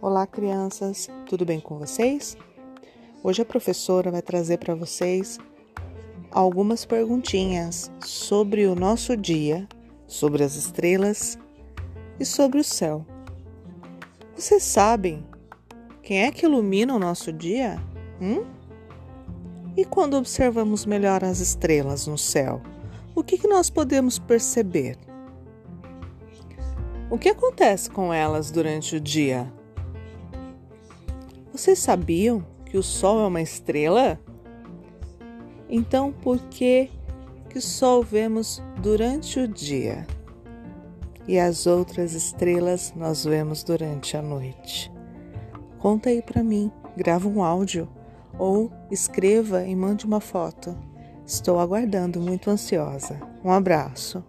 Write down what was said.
Olá, crianças, tudo bem com vocês? Hoje a professora vai trazer para vocês algumas perguntinhas sobre o nosso dia, sobre as estrelas e sobre o céu. Vocês sabem quem é que ilumina o nosso dia? Hum? E quando observamos melhor as estrelas no céu, o que, que nós podemos perceber? O que acontece com elas durante o dia? Vocês sabiam que o Sol é uma estrela? Então, por que que o Sol vemos durante o dia e as outras estrelas nós vemos durante a noite? Conta aí para mim, grava um áudio ou escreva e mande uma foto. Estou aguardando, muito ansiosa. Um abraço.